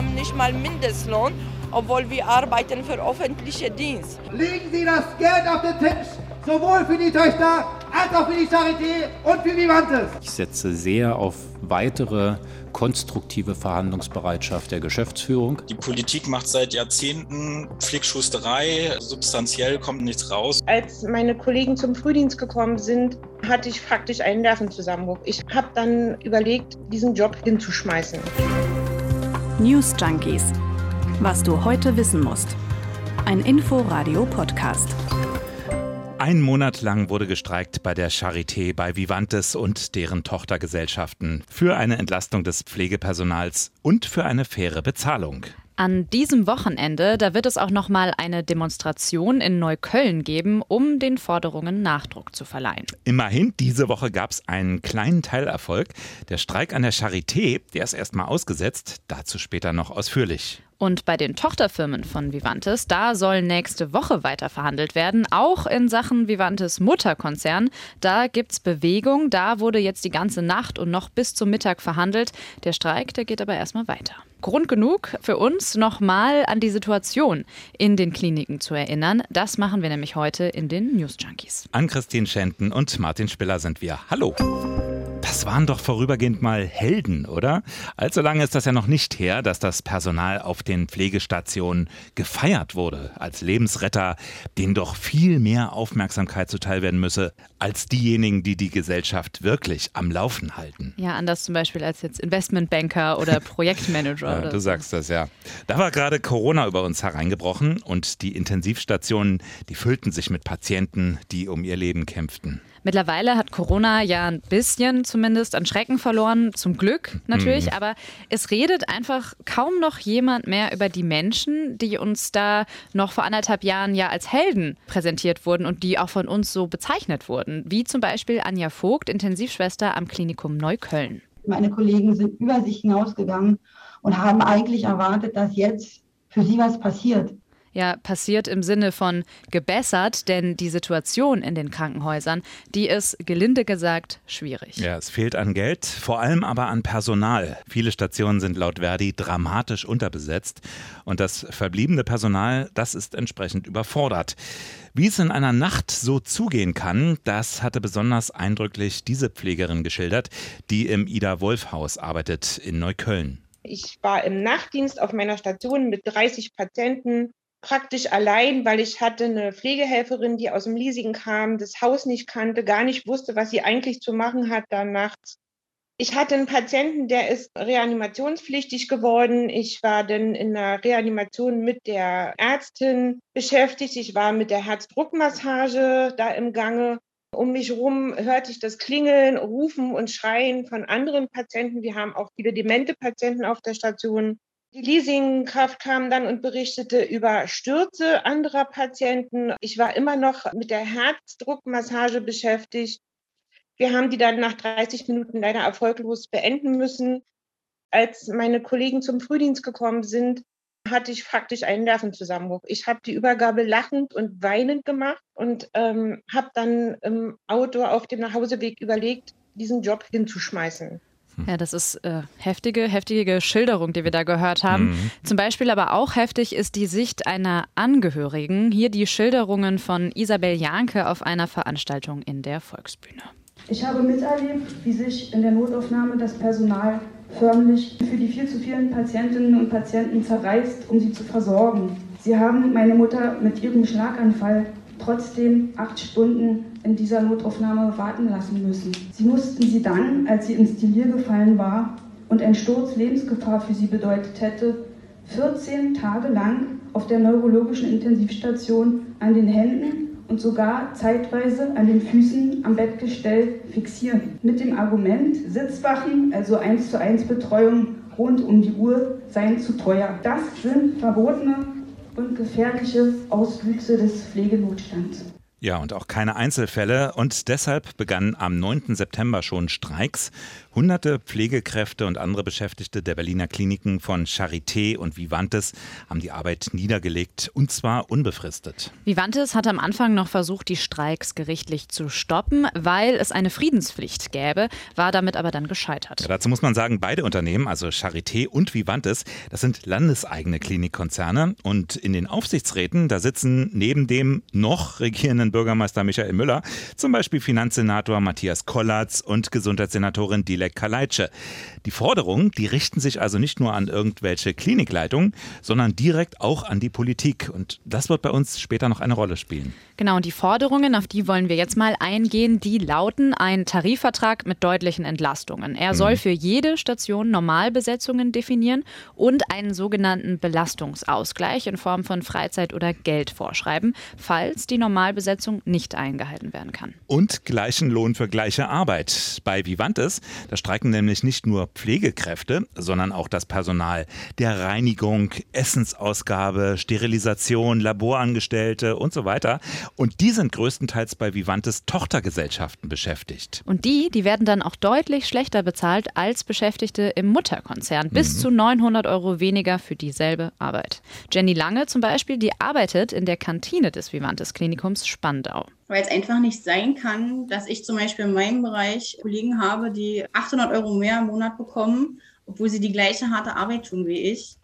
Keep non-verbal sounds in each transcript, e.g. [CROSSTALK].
haben nicht mal Mindestlohn, obwohl wir arbeiten für öffentlichen Dienst. Legen Sie das Geld auf den Tisch, sowohl für die Töchter als auch für die Charité und für Vivantes. Ich setze sehr auf weitere konstruktive Verhandlungsbereitschaft der Geschäftsführung. Die Politik macht seit Jahrzehnten Flickschusterei, substanziell kommt nichts raus. Als meine Kollegen zum Frühdienst gekommen sind, hatte ich faktisch einen Nervenzusammenbruch. Ich habe dann überlegt, diesen Job hinzuschmeißen. News Junkies. Was du heute wissen musst. Ein Info-Radio-Podcast. Ein Monat lang wurde gestreikt bei der Charité, bei Vivantes und deren Tochtergesellschaften für eine Entlastung des Pflegepersonals und für eine faire Bezahlung. An diesem Wochenende, da wird es auch noch mal eine Demonstration in Neukölln geben, um den Forderungen Nachdruck zu verleihen. Immerhin, diese Woche gab es einen kleinen Teilerfolg. Der Streik an der Charité, der ist erstmal ausgesetzt, dazu später noch ausführlich. Und bei den Tochterfirmen von Vivantes, da soll nächste Woche weiter verhandelt werden, auch in Sachen Vivantes Mutterkonzern. Da gibt's Bewegung, da wurde jetzt die ganze Nacht und noch bis zum Mittag verhandelt. Der Streik, der geht aber erstmal weiter. Grund genug für uns, nochmal an die Situation in den Kliniken zu erinnern. Das machen wir nämlich heute in den News Junkies. An Christine Schenten und Martin Spiller sind wir. Hallo. Das waren doch vorübergehend mal Helden, oder? Allzu lange ist das ja noch nicht her, dass das Personal auf den Pflegestationen gefeiert wurde als Lebensretter, denen doch viel mehr Aufmerksamkeit zuteil werden müsse, als diejenigen, die die Gesellschaft wirklich am Laufen halten. Ja, anders zum Beispiel als jetzt Investmentbanker oder Projektmanager. [LAUGHS] ja, oder du sagst das, ja. Da war gerade Corona über uns hereingebrochen und die Intensivstationen, die füllten sich mit Patienten, die um ihr Leben kämpften. Mittlerweile hat Corona ja ein bisschen zumindest an Schrecken verloren, zum Glück natürlich, mhm. aber es redet einfach kaum noch jemand mehr über die Menschen, die uns da noch vor anderthalb Jahren ja als Helden präsentiert wurden und die auch von uns so bezeichnet wurden, wie zum Beispiel Anja Vogt, Intensivschwester am Klinikum Neukölln. Meine Kollegen sind über sich hinausgegangen und haben eigentlich erwartet, dass jetzt für sie was passiert ja passiert im Sinne von gebessert, denn die Situation in den Krankenhäusern, die ist gelinde gesagt schwierig. Ja, es fehlt an Geld, vor allem aber an Personal. Viele Stationen sind laut Verdi dramatisch unterbesetzt und das verbliebene Personal, das ist entsprechend überfordert. Wie es in einer Nacht so zugehen kann, das hatte besonders eindrücklich diese Pflegerin geschildert, die im Ida Wolf Haus arbeitet in Neukölln. Ich war im Nachtdienst auf meiner Station mit 30 Patienten praktisch allein, weil ich hatte eine Pflegehelferin, die aus dem Leasing kam, das Haus nicht kannte, gar nicht wusste, was sie eigentlich zu machen hat da nachts. Ich hatte einen Patienten, der ist reanimationspflichtig geworden. Ich war dann in der Reanimation mit der Ärztin beschäftigt. Ich war mit der Herzdruckmassage da im Gange. Um mich herum hörte ich das Klingeln, Rufen und Schreien von anderen Patienten. Wir haben auch viele demente Patienten auf der Station. Die Leasingkraft kam dann und berichtete über Stürze anderer Patienten. Ich war immer noch mit der Herzdruckmassage beschäftigt. Wir haben die dann nach 30 Minuten leider erfolglos beenden müssen. Als meine Kollegen zum Frühdienst gekommen sind, hatte ich faktisch einen Nervenzusammenbruch. Ich habe die Übergabe lachend und weinend gemacht und ähm, habe dann im Auto auf dem Nachhauseweg überlegt, diesen Job hinzuschmeißen. Ja, das ist äh, heftige, heftige Schilderung, die wir da gehört haben. Mhm. Zum Beispiel aber auch heftig ist die Sicht einer Angehörigen. Hier die Schilderungen von Isabel Janke auf einer Veranstaltung in der Volksbühne. Ich habe miterlebt, wie sich in der Notaufnahme das Personal förmlich für die viel zu vielen Patientinnen und Patienten zerreißt, um sie zu versorgen. Sie haben meine Mutter mit ihrem Schlaganfall trotzdem acht Stunden in dieser Notaufnahme warten lassen müssen. Sie mussten sie dann, als sie ins Delir gefallen war und ein Sturz Lebensgefahr für sie bedeutet hätte, 14 Tage lang auf der neurologischen Intensivstation an den Händen und sogar zeitweise an den Füßen am Bettgestell fixieren. Mit dem Argument, Sitzwachen, also 1 zu 1 Betreuung rund um die Uhr, seien zu teuer. Das sind verbotene und gefährliche Auswüchse des Pflegenotstands. Ja, und auch keine Einzelfälle. Und deshalb begannen am 9. September schon Streiks. Hunderte Pflegekräfte und andere Beschäftigte der Berliner Kliniken von Charité und Vivantes haben die Arbeit niedergelegt und zwar unbefristet. Vivantes hat am Anfang noch versucht, die Streiks gerichtlich zu stoppen, weil es eine Friedenspflicht gäbe, war damit aber dann gescheitert. Ja, dazu muss man sagen, beide Unternehmen, also Charité und Vivantes, das sind landeseigene Klinikkonzerne und in den Aufsichtsräten, da sitzen neben dem noch regierenden Bürgermeister Michael Müller zum Beispiel Finanzsenator Matthias Kollatz und Gesundheitssenatorin Dilek Kaleitsche. Die Forderungen, die richten sich also nicht nur an irgendwelche Klinikleitungen, sondern direkt auch an die Politik. Und das wird bei uns später noch eine Rolle spielen. Genau, und die Forderungen, auf die wollen wir jetzt mal eingehen, die lauten ein Tarifvertrag mit deutlichen Entlastungen. Er soll für jede Station Normalbesetzungen definieren und einen sogenannten Belastungsausgleich in Form von Freizeit oder Geld vorschreiben, falls die Normalbesetzung nicht eingehalten werden kann. Und gleichen Lohn für gleiche Arbeit. Bei Vivantes, da streiken nämlich nicht nur Pflegekräfte, sondern auch das Personal der Reinigung, Essensausgabe, Sterilisation, Laborangestellte und so weiter. Und die sind größtenteils bei Vivantes Tochtergesellschaften beschäftigt. Und die, die werden dann auch deutlich schlechter bezahlt als Beschäftigte im Mutterkonzern. Bis Mhm. zu 900 Euro weniger für dieselbe Arbeit. Jenny Lange zum Beispiel, die arbeitet in der Kantine des Vivantes Klinikums Spandau. weil es einfach nicht sein kann, dass ich zum Beispiel in meinem Bereich Kollegen habe, die 800 Euro mehr im Monat bekommen, obwohl sie die gleiche harte Arbeit tun wie ich.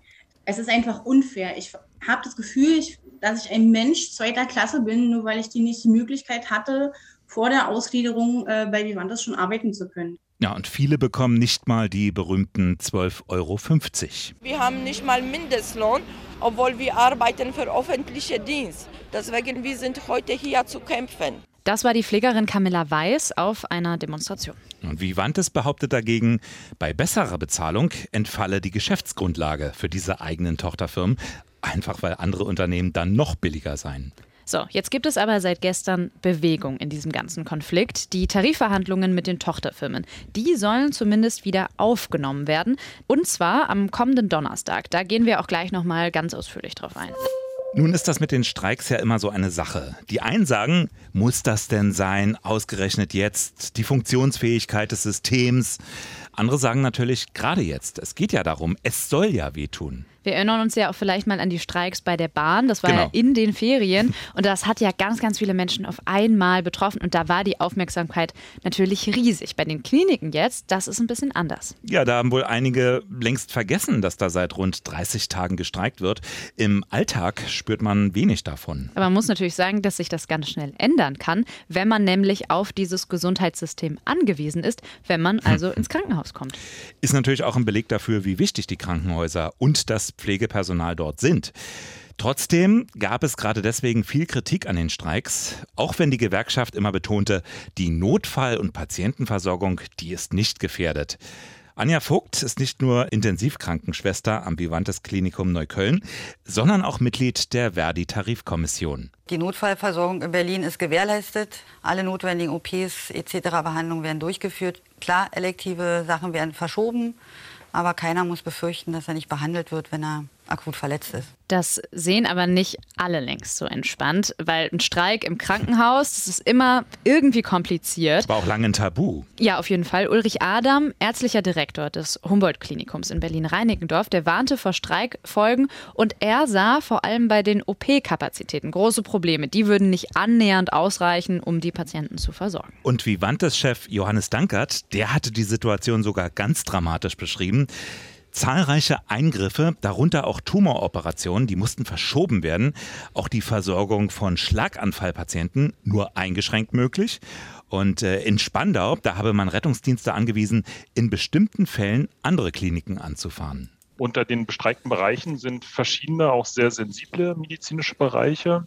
Es ist einfach unfair. Ich habe das Gefühl, dass ich ein Mensch zweiter Klasse bin, nur weil ich die nicht die Möglichkeit hatte, vor der Ausgliederung äh, bei Vivantes schon arbeiten zu können. Ja, und viele bekommen nicht mal die berühmten 12,50 Euro. Wir haben nicht mal Mindestlohn, obwohl wir arbeiten für öffentlichen Dienst. Deswegen wir sind heute hier zu kämpfen. Das war die Pflegerin Camilla Weiß auf einer Demonstration. Und Vivantes behauptet dagegen, bei besserer Bezahlung entfalle die Geschäftsgrundlage für diese eigenen Tochterfirmen, einfach weil andere Unternehmen dann noch billiger seien. So, jetzt gibt es aber seit gestern Bewegung in diesem ganzen Konflikt. Die Tarifverhandlungen mit den Tochterfirmen, die sollen zumindest wieder aufgenommen werden. Und zwar am kommenden Donnerstag. Da gehen wir auch gleich nochmal ganz ausführlich drauf ein. Nun ist das mit den Streiks ja immer so eine Sache. Die einen sagen, muss das denn sein, ausgerechnet jetzt, die Funktionsfähigkeit des Systems. Andere sagen natürlich, gerade jetzt, es geht ja darum, es soll ja wehtun. Wir erinnern uns ja auch vielleicht mal an die Streiks bei der Bahn. Das war Genau. ja in den Ferien. Und das hat ja ganz, ganz viele Menschen auf einmal betroffen. Und da war die Aufmerksamkeit natürlich riesig. Bei den Kliniken jetzt, das ist ein bisschen anders. Ja, da haben wohl einige längst vergessen, dass da seit rund 30 Tagen gestreikt wird. Im Alltag spürt man wenig davon. Aber man muss natürlich sagen, dass sich das ganz schnell ändern kann, wenn man nämlich auf dieses Gesundheitssystem angewiesen ist, wenn man also [LAUGHS] ins Krankenhaus kommt. Ist natürlich auch ein Beleg dafür, wie wichtig die Krankenhäuser und das Pflegepersonal dort sind. Trotzdem gab es gerade deswegen viel Kritik an den Streiks, auch wenn die Gewerkschaft immer betonte, die Notfall- und Patientenversorgung, die ist nicht gefährdet. Anja Vogt ist nicht nur Intensivkrankenschwester am Vivantes Klinikum Neukölln, sondern auch Mitglied der Verdi-Tarifkommission. Die Notfallversorgung in Berlin ist gewährleistet. Alle notwendigen OPs etc. Behandlungen werden durchgeführt. Klar, elektive Sachen werden verschoben, aber keiner muss befürchten, dass er nicht behandelt wird, wenn er akut verletzt ist. Das sehen aber nicht alle längst so entspannt, weil ein Streik im Krankenhaus, das ist immer irgendwie kompliziert. War auch lange ein Tabu. Ja, auf jeden Fall. Ulrich Adam, ärztlicher Direktor des Humboldt-Klinikums in Berlin-Reinickendorf, der warnte vor Streikfolgen und er sah vor allem bei den OP-Kapazitäten große Probleme. Die würden nicht annähernd ausreichen, um die Patienten zu versorgen. Und Vivantes-Chef Johannes Dankert, der hatte die Situation sogar ganz dramatisch beschrieben. Zahlreiche Eingriffe, darunter auch Tumoroperationen, die mussten verschoben werden. Auch die Versorgung von Schlaganfallpatienten nur eingeschränkt möglich. Und äh, in Spandau, da habe man Rettungsdienste angewiesen, in bestimmten Fällen andere Kliniken anzufahren. Unter den bestreikten Bereichen sind verschiedene, auch sehr sensible medizinische Bereiche.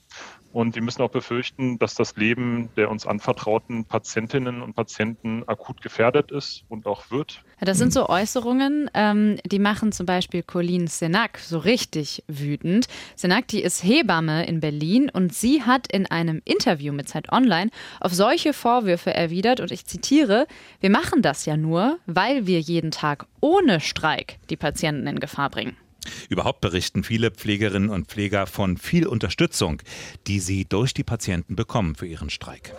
Und wir müssen auch befürchten, dass das Leben der uns anvertrauten Patientinnen und Patienten akut gefährdet ist und auch wird. Das sind so Äußerungen, ähm, die machen zum Beispiel Colleen Senac so richtig wütend. Senac, die ist Hebamme in Berlin und sie hat in einem Interview mit Zeit Online auf solche Vorwürfe erwidert und ich zitiere, wir machen das ja nur, weil wir jeden Tag ohne Streik die Patienten in Gefahr bringen. Überhaupt berichten viele Pflegerinnen und Pfleger von viel Unterstützung, die sie durch die Patienten bekommen für ihren Streik.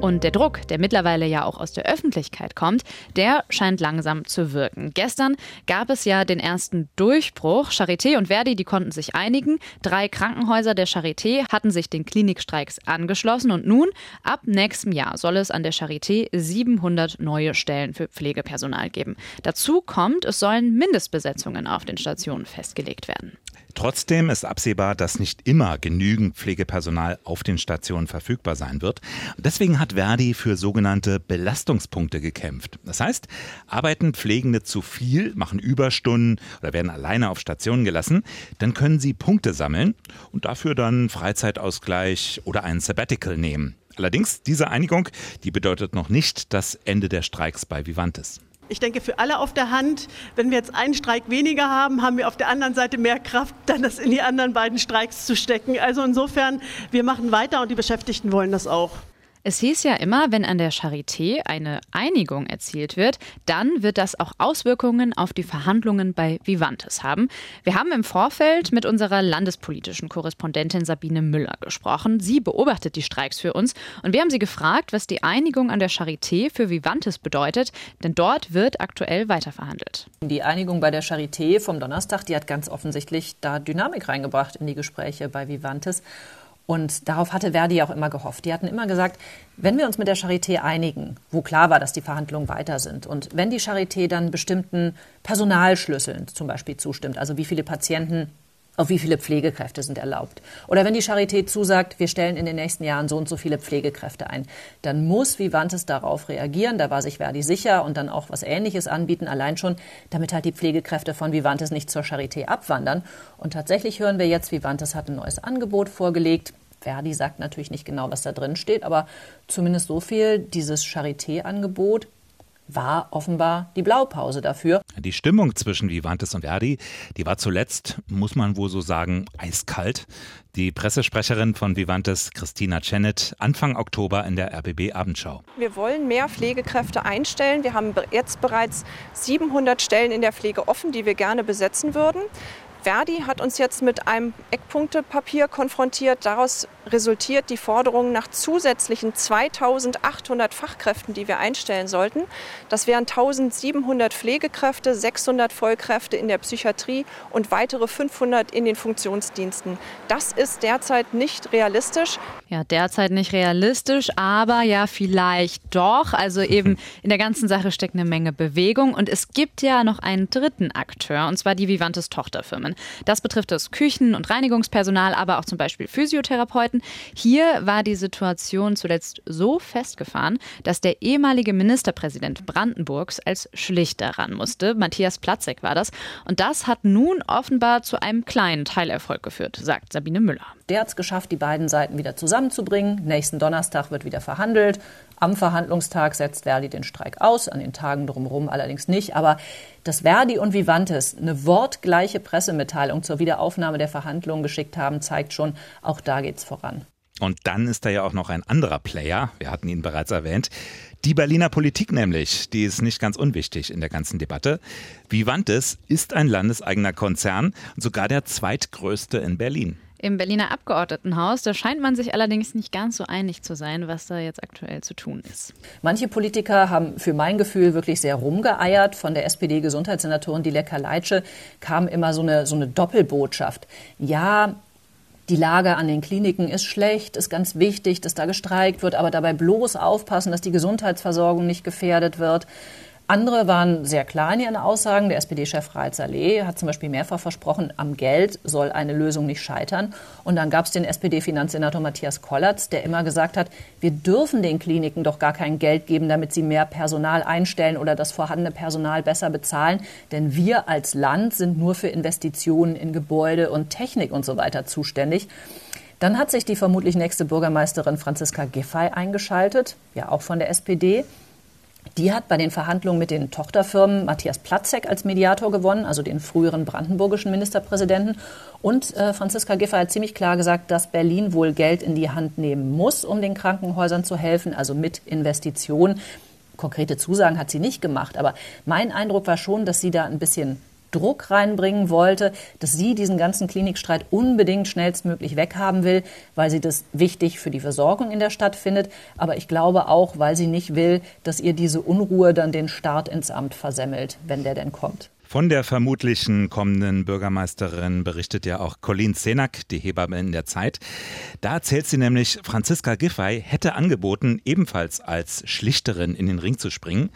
Und der Druck, der mittlerweile ja auch aus der Öffentlichkeit kommt, der scheint langsam zu wirken. Gestern gab es ja den ersten Durchbruch. Charité und Verdi, die konnten sich einigen. Drei Krankenhäuser der Charité hatten sich den Klinikstreiks angeschlossen. Und nun, ab nächstem Jahr, soll es an der Charité 700 neue Stellen für Pflegepersonal geben. Dazu kommt, es sollen Mindestbesetzungen auf den Stationen festgelegt werden. Trotzdem ist absehbar, dass nicht immer genügend Pflegepersonal auf den Stationen verfügbar sein wird. Deswegen hat Verdi für sogenannte Belastungspunkte gekämpft. Das heißt, arbeiten Pflegende zu viel, machen Überstunden oder werden alleine auf Stationen gelassen, dann können sie Punkte sammeln und dafür dann Freizeitausgleich oder ein Sabbatical nehmen. Allerdings, diese Einigung, die bedeutet noch nicht das Ende der Streiks bei Vivantes ich denke, für alle auf der Hand. Wenn wir jetzt einen Streik weniger haben, haben wir auf der anderen Seite mehr Kraft, [LAUGHS] dann das in die anderen beiden Streiks zu stecken. Also insofern, wir machen weiter und die Beschäftigten wollen das auch. Es hieß ja immer, wenn an der Charité eine Einigung erzielt wird, dann wird das auch Auswirkungen auf die Verhandlungen bei Vivantes haben. Wir haben im Vorfeld mit unserer landespolitischen Korrespondentin Sabine Müller gesprochen. Sie beobachtet die Streiks für uns und wir haben sie gefragt, was die Einigung an der Charité für Vivantes bedeutet, denn dort wird aktuell weiterverhandelt. Die Einigung bei der Charité vom Donnerstag, die hat ganz offensichtlich da Dynamik reingebracht in die Gespräche bei Vivantes. Und darauf hatte Verdi auch immer gehofft. Die hatten immer gesagt, wenn wir uns mit der Charité einigen, wo klar war, dass die Verhandlungen weiter sind, und wenn die Charité dann bestimmten Personalschlüsseln zum Beispiel zustimmt, also wie viele Patienten auf wie viele Pflegekräfte sind erlaubt. Oder wenn die Charité zusagt, wir stellen in den nächsten Jahren so und so viele Pflegekräfte ein, dann muss Vivantes darauf reagieren. Da war sich Verdi sicher und dann auch was Ähnliches anbieten, allein schon, damit halt die Pflegekräfte von Vivantes nicht zur Charité abwandern. Und tatsächlich hören wir jetzt, Vivantes hat ein neues Angebot vorgelegt. Verdi sagt natürlich nicht genau, was da drin steht, aber zumindest so viel, dieses Charité-Angebot war offenbar die Blaupause dafür. Die Stimmung zwischen Vivantes und Verdi, die war zuletzt, muss man wohl so sagen, eiskalt. Die Pressesprecherin von Vivantes, Christina Cennett, Anfang Oktober in der RBB Abendschau. Wir wollen mehr Pflegekräfte einstellen. Wir haben jetzt bereits 700 Stellen in der Pflege offen, die wir gerne besetzen würden. Verdi hat uns jetzt mit einem Eckpunktepapier konfrontiert. Daraus resultiert die Forderung nach zusätzlichen 2800 Fachkräften, die wir einstellen sollten. Das wären 1700 Pflegekräfte, 600 Vollkräfte in der Psychiatrie und weitere 500 in den Funktionsdiensten. Das ist derzeit nicht realistisch. Ja, derzeit nicht realistisch, aber ja, vielleicht doch. Also eben [LAUGHS] in der ganzen Sache steckt eine Menge Bewegung und es gibt ja noch einen dritten Akteur, und zwar die Vivantes Tochterfirmen. Maßnahmen. Das betrifft das Küchen- und Reinigungspersonal, aber auch zum Beispiel Physiotherapeuten. Hier war die Situation zuletzt so festgefahren, dass der ehemalige Ministerpräsident Brandenburgs als Schlichter ran musste. Matthias Platzek war das. Und das hat nun offenbar zu einem kleinen Teilerfolg geführt, sagt Sabine Müller. Der hat es geschafft, die beiden Seiten wieder zusammenzubringen. Nächsten Donnerstag wird wieder verhandelt. Am Verhandlungstag setzt Verdi den Streik aus, an den Tagen drumherum allerdings nicht. Aber dass Verdi und Vivantes eine wortgleiche Pressemitteilung zur Wiederaufnahme der Verhandlungen geschickt haben, zeigt schon, auch da geht's voran. Und dann ist da ja auch noch ein anderer Player, wir hatten ihn bereits erwähnt, die Berliner Politik nämlich, die ist nicht ganz unwichtig in der ganzen Debatte. Vivantes ist ein landeseigener Konzern und sogar der zweitgrößte in Berlin im Berliner Abgeordnetenhaus. Da scheint man sich allerdings nicht ganz so einig zu sein, was da jetzt aktuell zu tun ist. Manche Politiker haben für mein Gefühl wirklich sehr rumgeeiert. Von der SPD-Gesundheitssenatorin Dilek Leitsche kam immer so eine, so eine Doppelbotschaft. Ja, die Lage an den Kliniken ist schlecht, ist ganz wichtig, dass da gestreikt wird, aber dabei bloß aufpassen, dass die Gesundheitsversorgung nicht gefährdet wird. Andere waren sehr klar in ihren Aussagen. Der SPD-Chef Raed Saleh hat zum Beispiel mehrfach versprochen, am Geld soll eine Lösung nicht scheitern. Und dann gab es den SPD-Finanzsenator Matthias Kollatz, der immer gesagt hat, wir dürfen den Kliniken doch gar kein Geld geben, damit sie mehr Personal einstellen oder das vorhandene Personal besser bezahlen. Denn wir als Land sind nur für Investitionen in Gebäude und Technik und so weiter zuständig. Dann hat sich die vermutlich nächste Bürgermeisterin Franziska Giffey eingeschaltet, ja auch von der SPD. Die hat bei den Verhandlungen mit den Tochterfirmen Matthias Platzek als Mediator gewonnen, also den früheren brandenburgischen Ministerpräsidenten. Und äh, Franziska Giffey hat ziemlich klar gesagt, dass Berlin wohl Geld in die Hand nehmen muss, um den Krankenhäusern zu helfen, also mit Investitionen. Konkrete Zusagen hat sie nicht gemacht, aber mein Eindruck war schon, dass sie da ein bisschen Druck reinbringen wollte, dass sie diesen ganzen Klinikstreit unbedingt schnellstmöglich weghaben will, weil sie das wichtig für die Versorgung in der Stadt findet. Aber ich glaube auch, weil sie nicht will, dass ihr diese Unruhe dann den Start ins Amt versemmelt, wenn der denn kommt. Von der vermutlichen kommenden Bürgermeisterin berichtet ja auch Colleen Senak, die Hebamme in der Zeit. Da erzählt sie nämlich, Franziska Giffey hätte angeboten, ebenfalls als Schlichterin in den Ring zu springen.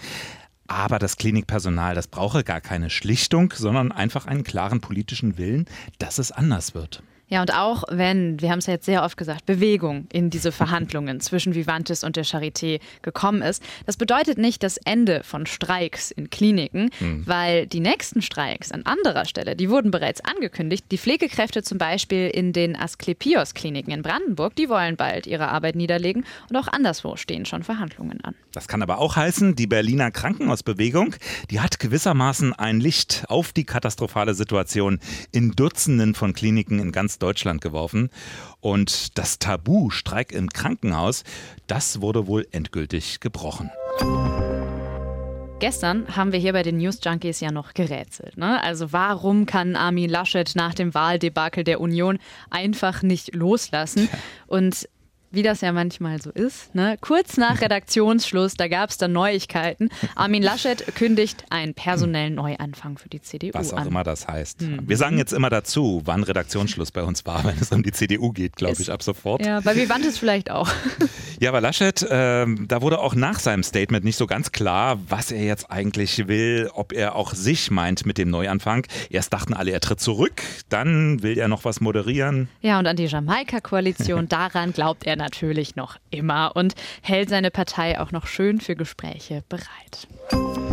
Aber das Klinikpersonal, das brauche gar keine Schlichtung, sondern einfach einen klaren politischen Willen, dass es anders wird. Ja, und auch wenn, wir haben es ja jetzt sehr oft gesagt, Bewegung in diese Verhandlungen zwischen Vivantes und der Charité gekommen ist, das bedeutet nicht das Ende von Streiks in Kliniken, mhm. weil die nächsten Streiks an anderer Stelle, die wurden bereits angekündigt. Die Pflegekräfte zum Beispiel in den Asklepios-Kliniken in Brandenburg, die wollen bald ihre Arbeit niederlegen und auch anderswo stehen schon Verhandlungen an. Das kann aber auch heißen, die Berliner Krankenhausbewegung, die hat gewissermaßen ein Licht auf die katastrophale Situation in Dutzenden von Kliniken in ganz Deutschland geworfen. Und das Tabu Streik im Krankenhaus, das wurde wohl endgültig gebrochen. Gestern haben wir hier bei den News Junkies ja noch gerätselt. Ne? Also warum kann Armin Laschet nach dem Wahldebakel der Union einfach nicht loslassen? Und wie das ja manchmal so ist. Ne? Kurz nach Redaktionsschluss, da gab es dann Neuigkeiten. Armin Laschet kündigt einen personellen Neuanfang für die CDU Was auch an. immer das heißt. Mhm. Wir sagen jetzt immer dazu, wann Redaktionsschluss bei uns war, [LAUGHS] wenn es um die CDU geht, glaube ich, ab sofort. Ja, bei Vivantes vielleicht auch. [LAUGHS] Ja, aber Laschet, äh, da wurde auch nach seinem Statement nicht so ganz klar, was er jetzt eigentlich will, ob er auch sich meint mit dem Neuanfang. Erst dachten alle, er tritt zurück, dann will er noch was moderieren. Ja, und an die Jamaika-Koalition, [LAUGHS] daran glaubt er natürlich noch immer und hält seine Partei auch noch schön für Gespräche bereit.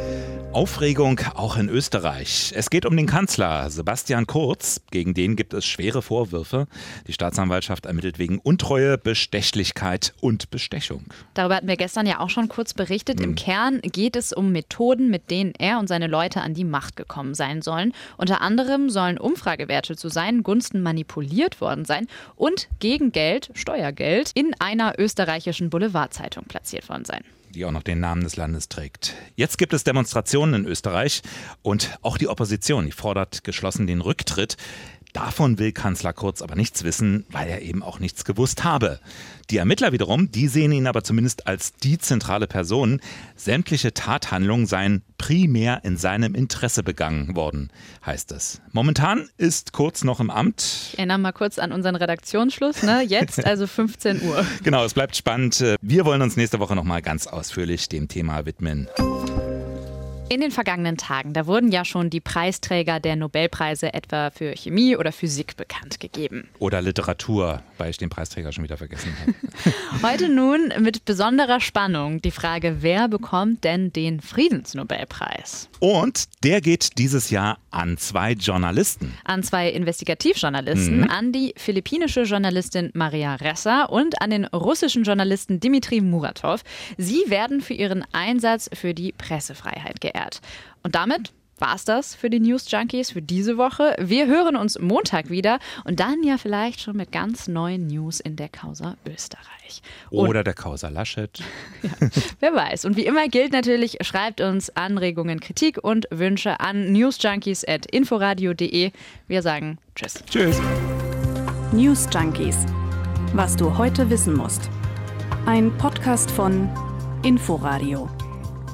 Aufregung auch in Österreich. Es geht um den Kanzler Sebastian Kurz. Gegen den gibt es schwere Vorwürfe. Die Staatsanwaltschaft ermittelt wegen Untreue, Bestechlichkeit und Bestechung. Darüber hatten wir gestern ja auch schon kurz berichtet. Hm. Im Kern geht es um Methoden, mit denen er und seine Leute an die Macht gekommen sein sollen. Unter anderem sollen Umfragewerte zu seinen Gunsten manipuliert worden sein und gegen Geld, Steuergeld, in einer österreichischen Boulevardzeitung platziert worden sein die auch noch den Namen des Landes trägt. Jetzt gibt es Demonstrationen in Österreich und auch die Opposition, die fordert geschlossen den Rücktritt. Davon will Kanzler Kurz aber nichts wissen, weil er eben auch nichts gewusst habe. Die Ermittler wiederum, die sehen ihn aber zumindest als die zentrale Person. Sämtliche Tathandlungen seien primär in seinem Interesse begangen worden, heißt es. Momentan ist Kurz noch im Amt. Ich erinnere mal kurz an unseren Redaktionsschluss, ne? Jetzt [LAUGHS] also 15 Uhr. Genau, es bleibt spannend. Wir wollen uns nächste Woche noch mal ganz ausführlich dem Thema widmen. In den vergangenen Tagen, da wurden ja schon die Preisträger der Nobelpreise etwa für Chemie oder Physik bekannt gegeben. Oder Literatur, weil ich den Preisträger schon wieder vergessen habe. [LAUGHS] Heute nun mit besonderer Spannung die Frage, wer bekommt denn den Friedensnobelpreis? Und der geht dieses Jahr an zwei Journalisten. An zwei Investigativjournalisten, mhm. an die philippinische Journalistin Maria Ressa und an den russischen Journalisten Dmitri Muratov. Sie werden für ihren Einsatz für die Pressefreiheit geehrt erklärt. Und damit war es das für die News Junkies für diese Woche. Wir hören uns Montag wieder und dann ja vielleicht schon mit ganz neuen News in der Causa Österreich. Und Oder der Causa Laschet. [LAUGHS] ja, wer weiß. Und wie immer gilt natürlich, schreibt uns Anregungen, Kritik und Wünsche an newsjunkies.inforadio.de. Wir sagen Tschüss. Tschüss. News Junkies. Was du heute wissen musst. Ein Podcast von Inforadio.